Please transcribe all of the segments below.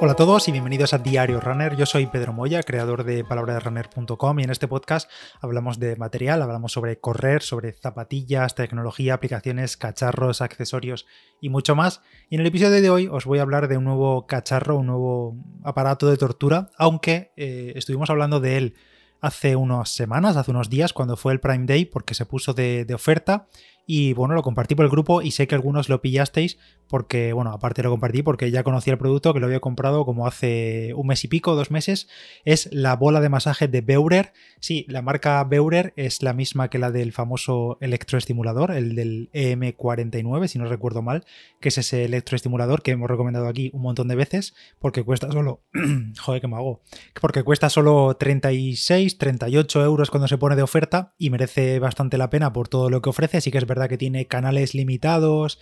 Hola a todos y bienvenidos a Diario Runner. Yo soy Pedro Moya, creador de palabraderunner.com y en este podcast hablamos de material, hablamos sobre correr, sobre zapatillas, tecnología, aplicaciones, cacharros, accesorios y mucho más. Y en el episodio de hoy os voy a hablar de un nuevo cacharro, un nuevo aparato de tortura, aunque eh, estuvimos hablando de él hace unas semanas, hace unos días, cuando fue el Prime Day, porque se puso de oferta y bueno, lo compartí por el grupo y sé que algunos lo pillasteis porque, bueno, aparte lo compartí porque ya conocía el producto que lo había comprado como hace un mes y pico, dos meses. Es la bola de masaje de Beurer. Sí, la marca Beurer es la misma que la del famoso electroestimulador, el del EM49, si no recuerdo mal, que es ese electroestimulador que hemos recomendado aquí un montón de veces porque cuesta solo... joder, que me hago. Porque cuesta solo 36, 38 euros cuando se pone de oferta y merece bastante la pena por todo lo que ofrece, así que es verdad que tiene canales limitados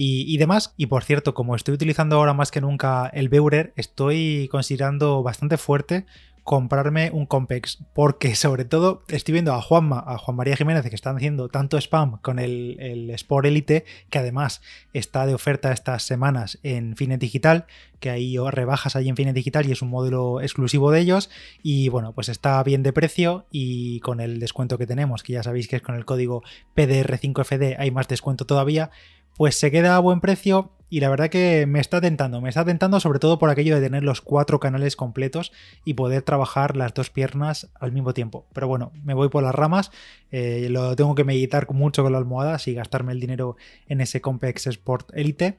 y, demás. Y por cierto, como estoy utilizando ahora más que nunca el Beurer, estoy considerando bastante fuerte comprarme un Compex, porque sobre todo estoy viendo a Juanma, a Juan María Jiménez, que están haciendo tanto spam con el, el Sport Elite, que además está de oferta estas semanas en Finet Digital, que hay rebajas ahí en Finet Digital y es un modelo exclusivo de ellos. Y bueno, pues está bien de precio y con el descuento que tenemos, que ya sabéis que es con el código PDR5FD, hay más descuento todavía, pues se queda a buen precio y la verdad que me está tentando, me está tentando sobre todo por aquello de tener los cuatro canales completos y poder trabajar las dos piernas al mismo tiempo. Pero bueno, me voy por las ramas, eh, lo tengo que meditar mucho con la almohada y gastarme el dinero en ese Compex Sport Elite.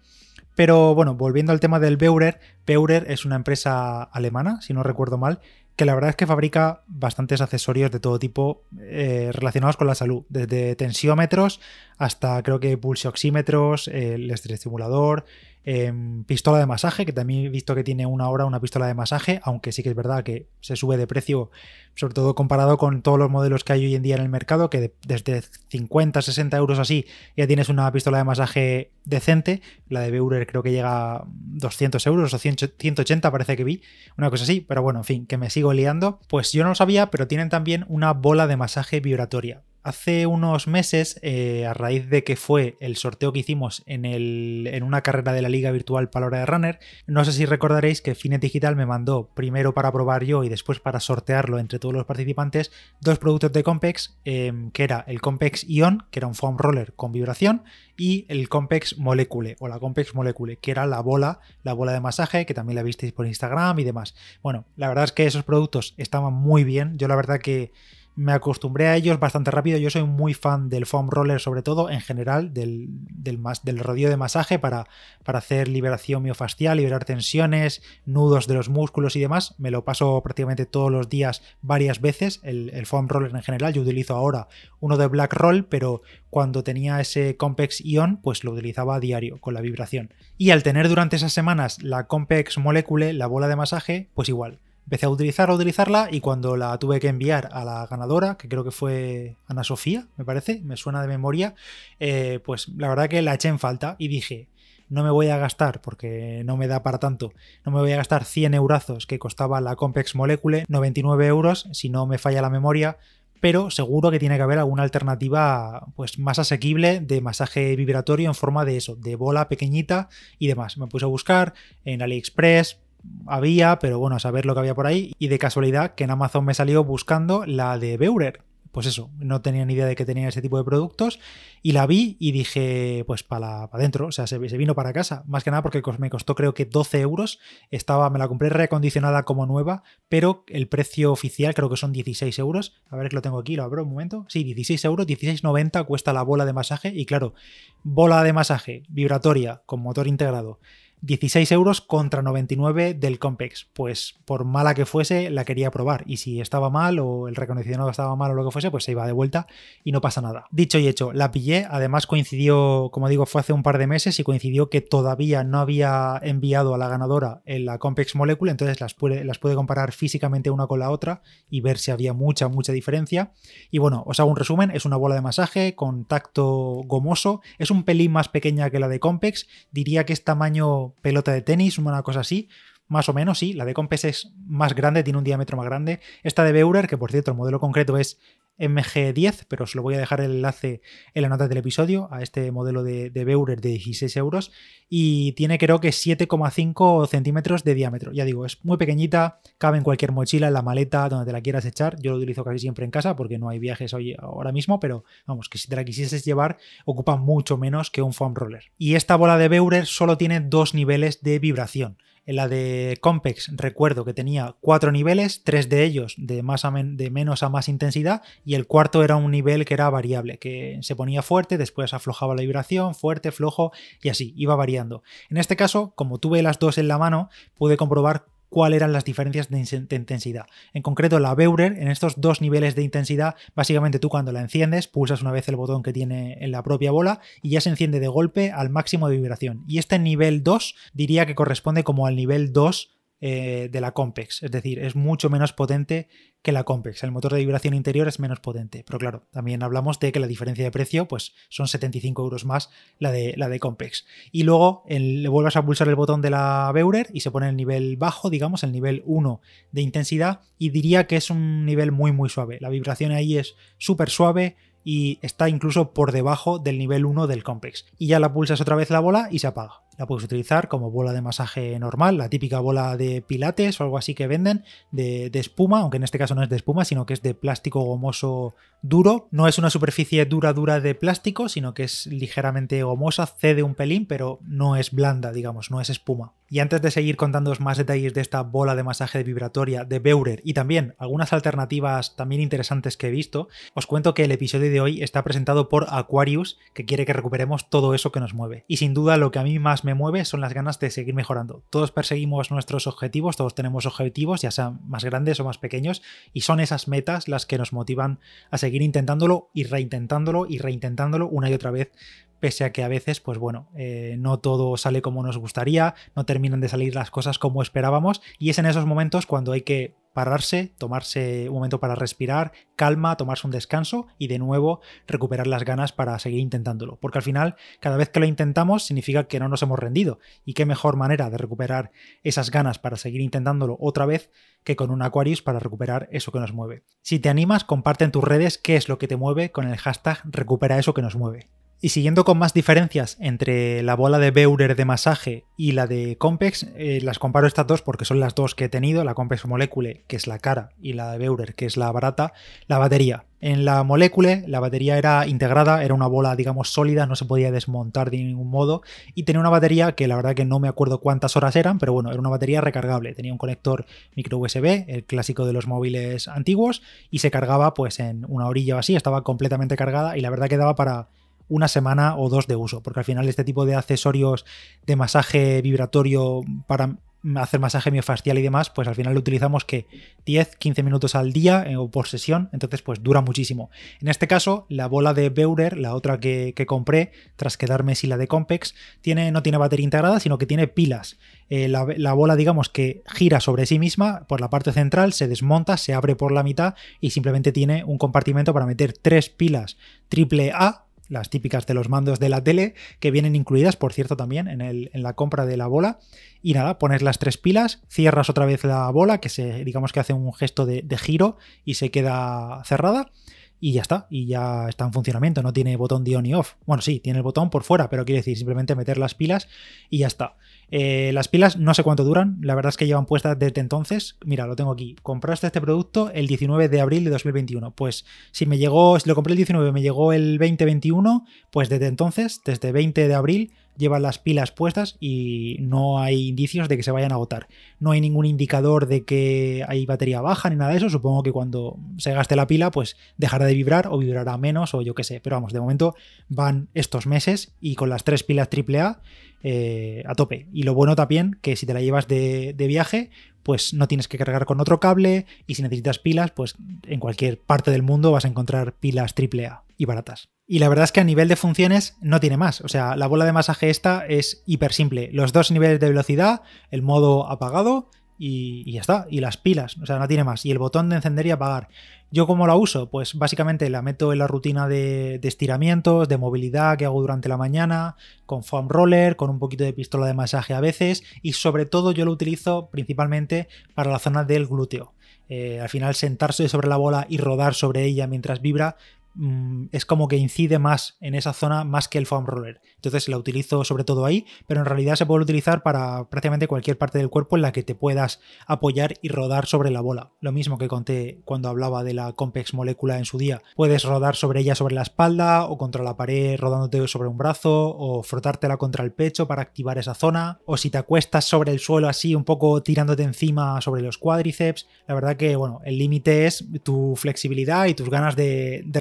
Pero bueno, volviendo al tema del Beurer, Beurer es una empresa alemana, si no recuerdo mal, que la verdad es que fabrica bastantes accesorios de todo tipo eh, relacionados con la salud, desde tensiómetros hasta creo que pulsioxímetros, el estimulador, Em, pistola de masaje, que también he visto que tiene una hora una pistola de masaje, aunque sí que es verdad que se sube de precio, sobre todo comparado con todos los modelos que hay hoy en día en el mercado, que desde 50, 60 euros así ya tienes una pistola de masaje decente. La de Beurer creo que llega a 200 euros o 180 parece que vi, una cosa así, pero bueno, en fin, que me sigo liando. Pues yo no lo sabía, pero tienen también una bola de masaje vibratoria. Hace unos meses, eh, a raíz de que fue el sorteo que hicimos en, el, en una carrera de la Liga Virtual Palabra de Runner, no sé si recordaréis que Finet Digital me mandó primero para probar yo y después para sortearlo entre todos los participantes dos productos de Compex, em, que era el Compex Ion, que era un foam roller con vibración, y el Compex Molecule, o la Compex Molecule, que era la bola, la bola de masaje, que también la visteis por Instagram y demás. Bueno, la verdad es que esos productos estaban muy bien. Yo la verdad que me acostumbré a ellos bastante rápido. Yo soy muy fan del foam roller, sobre todo en general, del, del, del rodillo de masaje para, para, hacer liberación miofascial, liberar tensiones, nudos de los músculos y demás. Me lo paso prácticamente todos los días, varias veces, el, foam roller en general. Yo utilizo ahora uno de Black Roll, pero cuando tenía ese Compex Ion, pues lo utilizaba a diario con la vibración. Y al tener durante esas semanas la Compex Molecule, la bola de masaje, pues igual empecé a utilizarla, a utilizarla y cuando la tuve que enviar a la ganadora, que creo que fue Ana Sofía, me parece, me suena de memoria, eh, pues la verdad que la eché en falta y dije, no me voy a gastar, porque no me da para tanto, no me voy a gastar 100 eurazos que costaba la Compex Molecule, 99 euros, si no me falla la memoria, pero seguro que tiene que haber alguna alternativa pues más asequible de masaje vibratorio en forma de eso, de bola pequeñita y demás. Me puse a buscar en AliExpress, había, pero bueno, a saber lo que había por ahí. Y de casualidad que en Amazon me salió buscando la de Beurer. Pues eso, no tenía ni idea de que tenía ese tipo de productos. Y la vi y dije, pues para adentro, o sea, se, vino para casa. Más que nada porque me costó creo que 12 euros. Estaba, me la compré reacondicionada como nueva, pero el precio oficial creo que son 16 euros. A ver que lo tengo aquí, lo abro un momento. Sí, 16 euros, 16,90 cuesta la bola de masaje. Y claro, bola de masaje vibratoria con motor integrado 16 euros contra 99 del Compex. Pues por mala que fuese, la quería probar. Y si estaba mal o el recondicionado estaba mal o lo que fuese, pues se iba de vuelta y no pasa nada. Dicho y hecho, la pillé. Además coincidió, como digo, fue hace un par de meses y coincidió que todavía no había enviado a la ganadora en la Compex Molecule. Entonces las pude, las pude comparar físicamente una con la otra y ver si había mucha, mucha diferencia. Y bueno, os hago un resumen. Es una bola de masaje con tacto gomoso. Es un pelín más pequeña que la de Compex. Diría que es tamaño pelota de tenis, una cosa así. Más o menos, sí. La de Compes es más grande, tiene un diámetro más grande. Esta de Beurer, que por cierto el modelo concreto es MG10, pero os lo voy a dejar el enlace en la nota del episodio a este modelo de, Beurer de 16 euros y tiene creo que 7,5 centímetros de diámetro. Ya digo, es muy pequeñita, cabe en cualquier mochila, en la maleta, donde te la quieras echar. Yo lo utilizo casi siempre en casa porque no hay viajes hoy ahora mismo, pero vamos, que si te la quisieses llevar ocupa mucho menos que un foam roller. Y esta bola de Beurer solo tiene dos niveles de vibración. En la de Compex recuerdo que tenía cuatro niveles, tres de ellos de, más de menos a más intensidad y el cuarto era un nivel que era variable, que se ponía fuerte, después aflojaba la vibración, fuerte, flojo y así, iba variando. En este caso, como tuve las dos en la mano, pude comprobar cuáles eran las diferencias de, intensidad. En concreto, la Beurer, en estos dos niveles de intensidad, básicamente tú cuando la enciendes, pulsas una vez el botón que tiene en la propia bola y ya se enciende de golpe al máximo de vibración. Y este nivel 2 diría que corresponde como al nivel 2 eh, de la Compex, es decir, es mucho menos potente que la Compex. El motor de vibración interior es menos potente, pero claro, también hablamos de que la diferencia de precio pues, son 75 euros más la de, la de Compex. Y luego le vuelvas a pulsar el botón de la Beurer y se pone el nivel bajo, digamos, el nivel 1 de intensidad, y diría que es un nivel muy muy suave. La vibración ahí es súper suave, y está incluso por debajo del nivel 1 del Compex. Y ya la pulsas otra vez la bola y se apaga la puedes utilizar como bola de masaje normal, la típica bola de pilates o algo así que venden de, espuma, aunque en este caso no es de espuma, sino que es de plástico gomoso duro. No es una superficie dura dura de plástico, sino que es ligeramente gomosa, cede un pelín, pero no es blanda, digamos, no es espuma. Y antes de seguir contándoos más detalles de esta bola de masaje vibratoria de Beurer y también algunas alternativas también interesantes que he visto, os cuento que el episodio de hoy está presentado por Aquarius, que quiere que recuperemos todo eso que nos mueve. Y sin duda lo que a mí más me me mueve son las ganas de seguir mejorando. Todos perseguimos nuestros objetivos, todos tenemos objetivos, ya sean más grandes o más pequeños, y son esas metas las que nos motivan a seguir intentándolo y reintentándolo y reintentándolo una y otra vez pese a que a veces, pues bueno, eh, no todo sale como nos gustaría, no terminan de salir las cosas como esperábamos, y es en esos momentos cuando hay que pararse, tomarse un momento para respirar, calma, tomarse un descanso y de nuevo recuperar las ganas para seguir intentándolo. Porque al final, cada vez que lo intentamos, significa que no nos hemos rendido. Y qué mejor manera de recuperar esas ganas para seguir intentándolo otra vez que con un Aquarius para recuperar eso que nos mueve. Si te animas, comparte en tus redes qué es lo que te mueve con el hashtag recupera eso que nos mueve. Y siguiendo con más diferencias entre la bola de Beurer de masaje y la de Compex, eh, las comparo estas dos porque son las dos que he tenido, la Compex Molecule, que es la cara, y la de Beurer, que es la barata, la batería. En la Molecule la batería era integrada, era una bola digamos sólida, no se podía desmontar de ningún modo y tenía una batería que la verdad que no me acuerdo cuántas horas eran, pero bueno, era una batería recargable, tenía un conector micro USB, el clásico de los móviles antiguos y se cargaba pues en una orilla o así, estaba completamente cargada y la verdad que daba para una semana o dos de uso, porque al final este tipo de accesorios de masaje vibratorio para hacer masaje miofascial y demás, pues al final lo utilizamos que 10, 15 minutos al día eh, o por sesión, entonces pues dura muchísimo. En este caso, la bola de Beurer, la otra que, compré, tras quedarme sin la de Compex, tiene, no tiene batería integrada, sino que tiene pilas. Eh, la, la, bola, digamos que gira sobre sí misma por la parte central, se desmonta, se abre por la mitad y simplemente tiene un compartimento para meter tres pilas triple A las típicas de los mandos de la tele, que vienen incluidas, por cierto, también en, el, en la compra de la bola. Y nada, pones las tres pilas, cierras otra vez la bola, que se, digamos que hace un gesto de, de giro y se queda cerrada y ya está, y ya está en funcionamiento, no tiene botón de on y off. Bueno, sí, tiene el botón por fuera, pero quiere decir simplemente meter las pilas y ya está. Eh, las pilas no sé cuánto duran, la verdad es que llevan puestas desde entonces. Mira, lo tengo aquí. Compraste este producto el 19 de abril de 2021. Pues si me llegó, si lo compré el 19, me llegó el 2021, pues desde entonces, desde 20 de abril, llevan las pilas puestas y no hay indicios de que se vayan a agotar. No hay ningún indicador de que hay batería baja ni nada de eso. Supongo que cuando se gaste la pila, pues dejará de vibrar o vibrará menos o yo qué sé. Pero vamos, de momento van estos meses y con las tres pilas AAA eh, a tope. Y lo bueno también que si te la llevas de, viaje, pues no tienes que cargar con otro cable y si necesitas pilas, pues en cualquier parte del mundo vas a encontrar pilas AAA y baratas. Y la verdad es que a nivel de funciones no tiene más. O sea, la bola de masaje esta es hiper simple. Los dos niveles de velocidad, el modo apagado y, ya está. Y las pilas, o sea, no tiene más. Y el botón de encender y apagar. ¿Yo cómo la uso? Pues básicamente la meto en la rutina de, estiramientos, de movilidad que hago durante la mañana, con foam roller, con un poquito de pistola de masaje a veces y sobre todo yo lo utilizo principalmente para la zona del glúteo. Eh, al final sentarse sobre la bola y rodar sobre ella mientras vibra Mm, es como que incide más en esa zona más que el foam roller. Entonces la utilizo sobre todo ahí, pero en realidad se puede utilizar para prácticamente cualquier parte del cuerpo en la que te puedas apoyar y rodar sobre la bola. Lo mismo que conté cuando hablaba de la Compex molécula en su día. Puedes rodar sobre ella sobre la espalda o contra la pared rodándote sobre un brazo o frotártela contra el pecho para activar esa zona o si te acuestas sobre el suelo así un poco tirándote encima sobre los cuádriceps. La verdad que bueno, el límite es tu flexibilidad y tus ganas de, de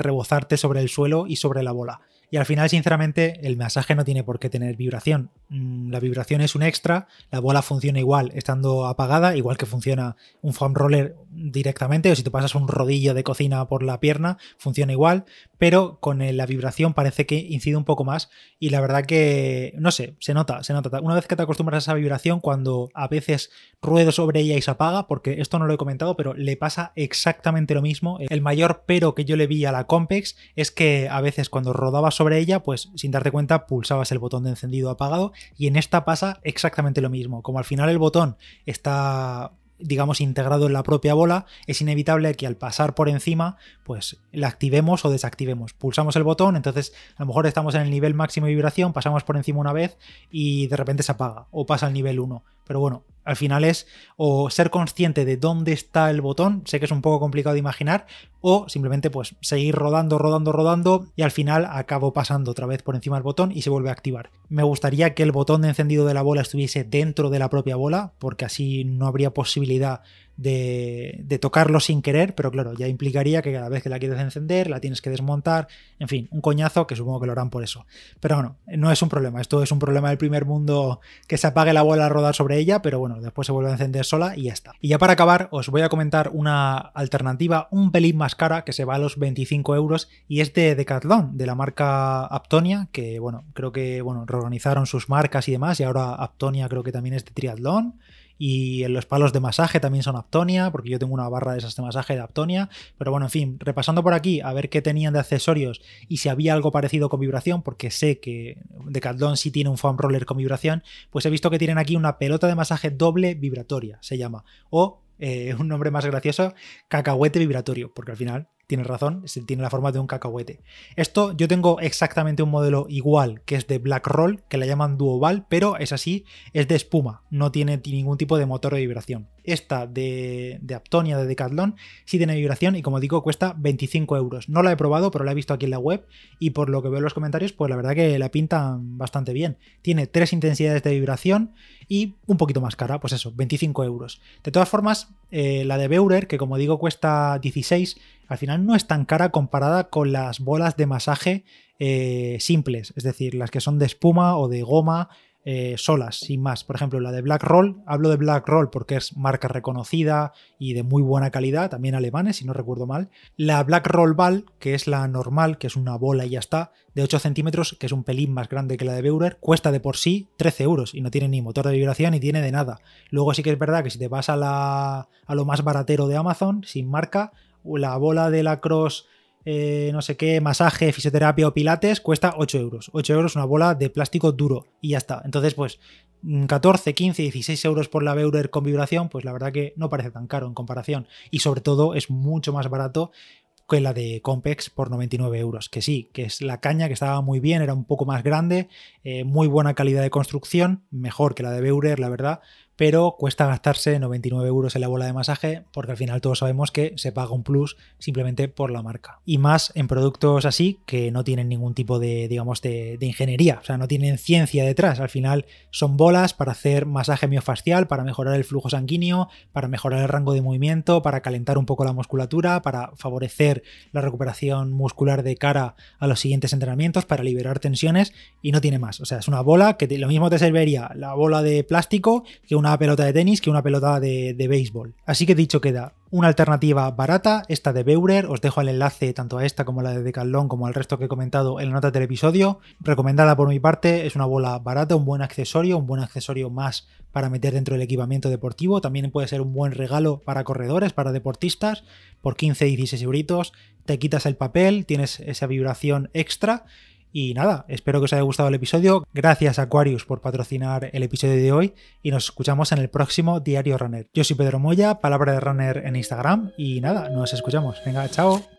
sobre el suelo y sobre la bola. Y al final, sinceramente, el masaje no tiene por qué tener vibración. Mm, la vibración es un extra, la bola funciona igual estando apagada, igual que funciona un foam roller directamente, o si te pasas un rodillo de cocina por la pierna, funciona igual, pero con la vibración parece que incide un poco más y la verdad que, no sé, se nota, se nota. Una vez que te acostumbras a esa vibración, cuando a veces ruedo sobre ella y se apaga, porque esto no lo he comentado, pero le pasa exactamente lo mismo. El mayor pero que yo le vi a la Compex es que a veces cuando rodabas sobre ella, pues sin darte cuenta pulsabas el botón de encendido apagado y en esta pasa exactamente lo mismo. Como al final el botón está digamos, integrado en la propia bola, es inevitable que al pasar por encima, pues la activemos o desactivemos. Pulsamos el botón, entonces a lo mejor estamos en el nivel máximo de vibración, pasamos por encima una vez y de repente se apaga o pasa al nivel 1. Pero bueno, al final es o ser consciente de dónde está el botón, sé que es un poco complicado de imaginar, o simplemente pues seguir rodando, rodando, rodando y al final acabo pasando otra vez por encima del botón y se vuelve a activar. Me gustaría que el botón de encendido de la bola estuviese dentro de la propia bola, porque así no habría posibilidad de, tocarlo sin querer, pero claro, ya implicaría que cada vez que la quieres encender, la tienes que desmontar, en fin, un coñazo que supongo que lo harán por eso. Pero bueno, no es un problema, esto es un problema del primer mundo que se apague la bola a rodar sobre ella, pero bueno, después se vuelve a encender sola y ya está. Y ya para acabar, os voy a comentar una alternativa un pelín más cara que se va a los 25 euros y es de Decathlon, de la marca Aptonia, que bueno, creo que bueno, reorganizaron sus marcas y demás y ahora Aptonia creo que también es de triatlón y en los palos de masaje también son Aptonia, porque yo tengo una barra de esas de masaje de Aptonia. Pero bueno, en fin, repasando por aquí a ver qué tenían de accesorios y si había algo parecido con vibración, porque sé que Decathlon sí tiene un foam roller con vibración, pues he visto que tienen aquí una pelota de masaje doble vibratoria, se llama. O eh, un nombre más gracioso, cacahuete vibratorio, porque al final tienes razón, tiene la forma de un cacahuete. Esto yo tengo exactamente un modelo igual, que es de Black Roll, que la llaman Duoval, pero es así, es de espuma, no tiene ningún tipo de motor de vibración. Esta de, de Aptonia de Decathlon sí tiene vibración y como digo cuesta 25 euros. No la he probado, pero la he visto aquí en la web y por lo que veo en los comentarios, pues la verdad que la pintan bastante bien. Tiene tres intensidades de vibración y un poquito más cara, pues eso, 25 euros. De todas formas, eh, la de Beurer, que como digo cuesta 16, al final no es tan cara comparada con las bolas de masaje eh, simples, es decir, las que son de espuma o de goma eh, solas, sin más. Por ejemplo, la de Black Roll, hablo de Black Roll porque es marca reconocida y de muy buena calidad, también alemanes, si no recuerdo mal. La Black Roll Ball, que es la normal, que es una bola y ya está, de 8 centímetros, que es un pelín más grande que la de Beurer, cuesta de por sí 13 euros y no tiene ni motor de vibración ni tiene de nada. Luego sí que es verdad que si te vas a, lo más baratero de Amazon, sin marca, la bola de la Cross eh, no sé qué, masaje, fisioterapia o pilates, cuesta 8 euros. 8 euros una bola de plástico duro y ya está. Entonces, pues 14, 15, 16 euros por la Beurer con vibración, pues la verdad que no parece tan caro en comparación. Y sobre todo es mucho más barato que la de Compex por 99 euros. Que sí, que es la caña que estaba muy bien, era un poco más grande, eh, muy buena calidad de construcción, mejor que la de Beurer, la verdad, pero cuesta gastarse 99 euros en la bola de masaje porque al final todos sabemos que se paga un plus simplemente por la marca. Y más en productos así que no tienen ningún tipo de, digamos, de, ingeniería, o sea, no tienen ciencia detrás. Al final son bolas para hacer masaje miofascial, para mejorar el flujo sanguíneo, para mejorar el rango de movimiento, para calentar un poco la musculatura, para favorecer la recuperación muscular de cara a los siguientes entrenamientos, para liberar tensiones y no tiene más. O sea, es una bola que lo mismo te serviría la bola de plástico que una pelota de tenis que una pelota de, béisbol. Así que dicho queda, una alternativa barata, esta de Beurer, os dejo el enlace tanto a esta como a la de Decathlon como al resto que he comentado en la nota del episodio, recomendada por mi parte, es una bola barata, un buen accesorio, un buen accesorio más para meter dentro del equipamiento deportivo, también puede ser un buen regalo para corredores, para deportistas, por 15-16 euritos, te quitas el papel, tienes esa vibración extra Y nada, espero que os haya gustado el episodio. Gracias Aquarius por patrocinar el episodio de hoy y nos escuchamos en el próximo Diario Runner. Yo soy Pedro Moya, palabra de runner en Instagram y nada, nos escuchamos. Venga, chao.